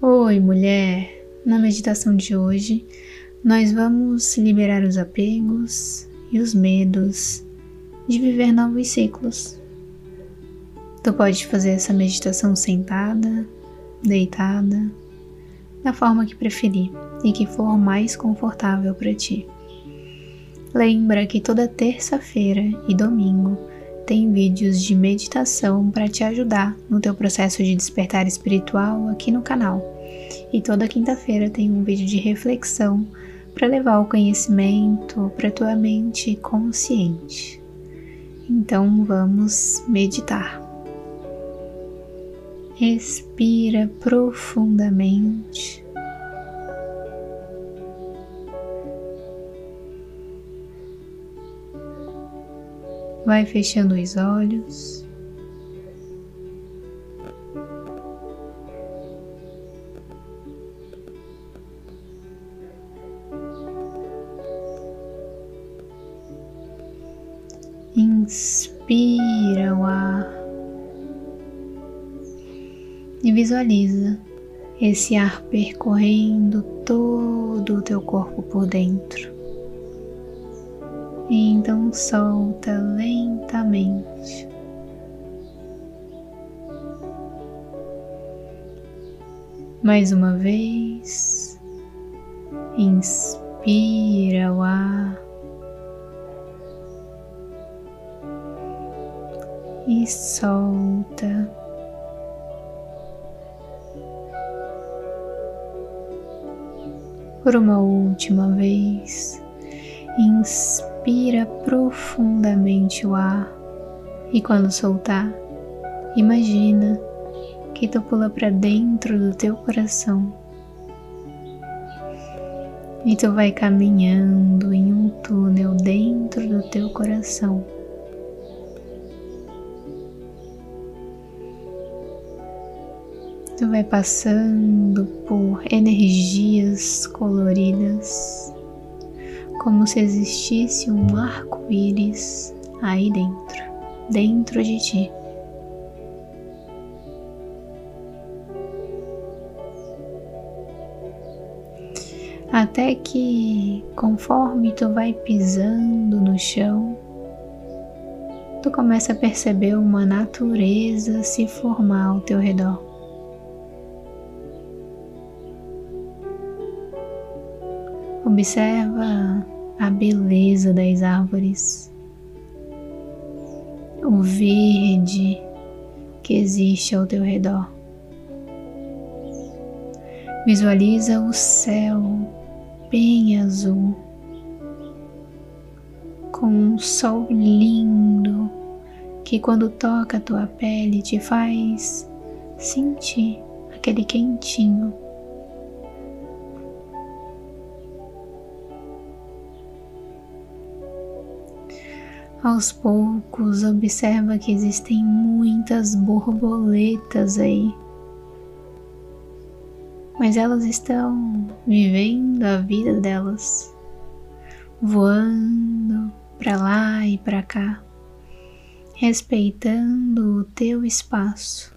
Oi, mulher! Na meditação de hoje, nós vamos liberar os apegos e os medos de viver novos ciclos. Tu pode fazer essa meditação sentada, deitada, da forma que preferir e que for mais confortável para ti. Lembra que toda terça-feira e domingo tem vídeos de meditação para te ajudar no teu processo de despertar espiritual aqui no canal. E toda quinta-feira tem um vídeo de reflexão para levar o conhecimento para tua mente consciente. Então vamos meditar. Respira profundamente. Vai fechando os olhos. Inspira o ar e visualiza esse ar percorrendo todo o teu corpo por dentro. Então solta lentamente. Mais uma vez, inspira o ar e solta. Por uma última vez, inspira profundamente o ar. E quando soltar, imagina que tu pula para dentro do teu coração. E tu vai caminhando em um túnel dentro do teu coração. Tu vai passando por energias coloridas, como se existisse um arco-íris aí dentro, dentro de ti. Até que, conforme tu vai pisando no chão, tu começa a perceber uma natureza se formar ao teu redor. Observa a beleza das árvores, o verde que existe ao teu redor. Visualiza o céu bem azul, com um sol lindo que, quando toca a tua pele, te faz sentir aquele quentinho. Aos poucos, observa que existem muitas borboletas aí, mas elas estão vivendo a vida delas, voando para lá e para cá, respeitando o teu espaço,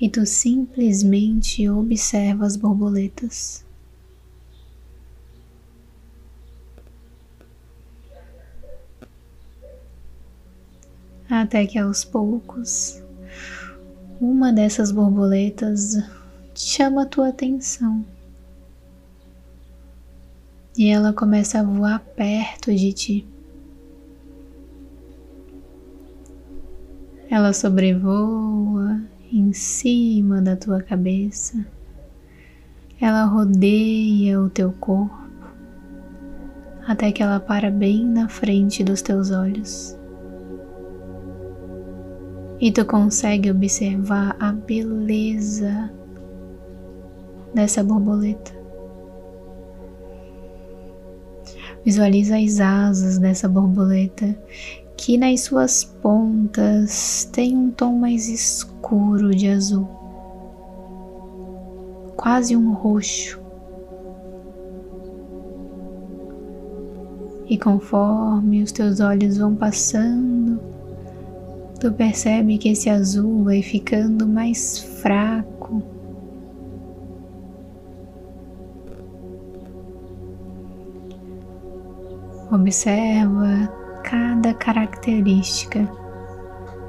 e tu simplesmente observa as borboletas. Até que aos poucos uma dessas borboletas chama a tua atenção. E ela começa a voar perto de ti. Ela sobrevoa em cima da tua cabeça, ela rodeia o teu corpo até que ela para bem na frente dos teus olhos e tu consegue observar a beleza dessa borboleta. Visualiza as asas dessa borboleta que nas suas pontas tem um tom mais escuro de azul, quase um roxo. E conforme os teus olhos vão passando Tu percebe que esse azul vai ficando mais fraco. Observa cada característica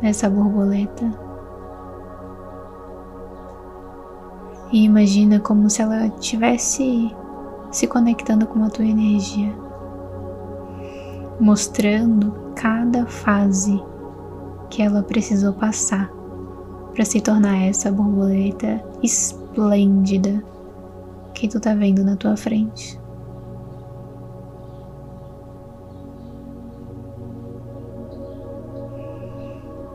dessa borboleta. E imagina como se ela estivesse se conectando com a tua energia, mostrando cada fase que ela precisou passar para se tornar essa borboleta esplêndida que tu tá vendo na tua frente.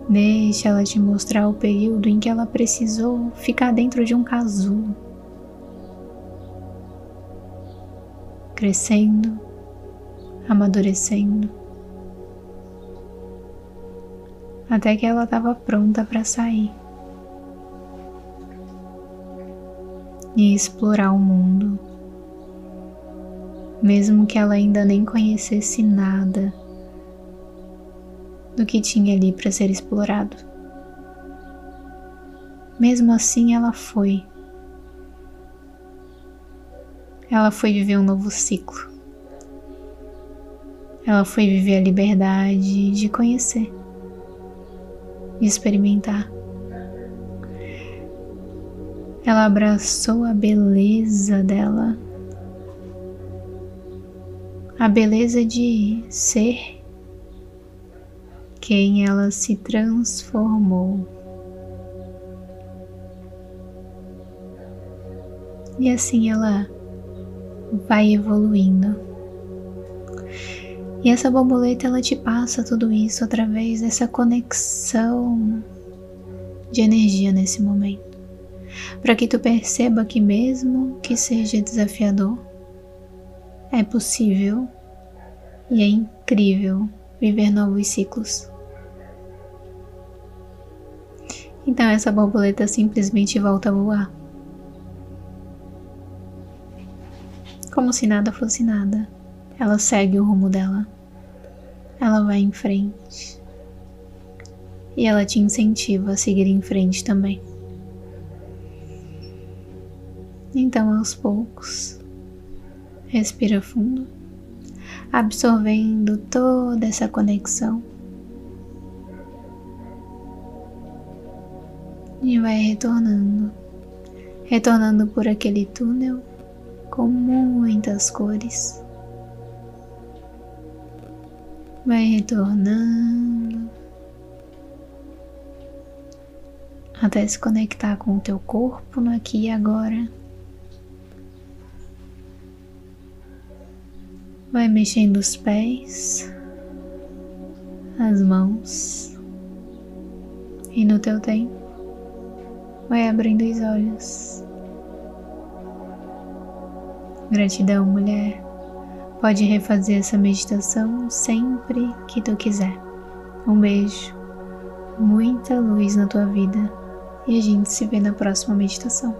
Deixa ela te mostrar o período em que ela precisou ficar dentro de um casulo, crescendo, amadurecendo, até que ela estava pronta para sair e explorar o mundo, mesmo que ela ainda nem conhecesse nada do que tinha ali para ser explorado. Mesmo assim, ela foi. Ela foi viver um novo ciclo. Ela foi viver a liberdade de conhecer, de experimentar. Ela abraçou a beleza dela, a beleza de ser quem ela se transformou. E assim ela vai evoluindo. E essa borboleta ela te passa tudo isso através dessa conexão de energia nesse momento. Para que tu perceba que mesmo que seja desafiador, é possível e é incrível viver novos ciclos. Então essa borboleta simplesmente volta a voar. Como se nada fosse nada, ela segue o rumo dela. Ela vai em frente. E ela te incentiva a seguir em frente também. Então, aos poucos, respira fundo, absorvendo toda essa conexão e vai retornando, retornando por aquele túnel com muitas cores. Vai retornando até se conectar com o teu corpo no aqui e agora. Vai mexendo os pés, as mãos e no teu tempo vai abrindo os olhos. Gratidão, mulher. Pode refazer essa meditação sempre que tu quiser. Um beijo, muita luz na tua vida e a gente se vê na próxima meditação.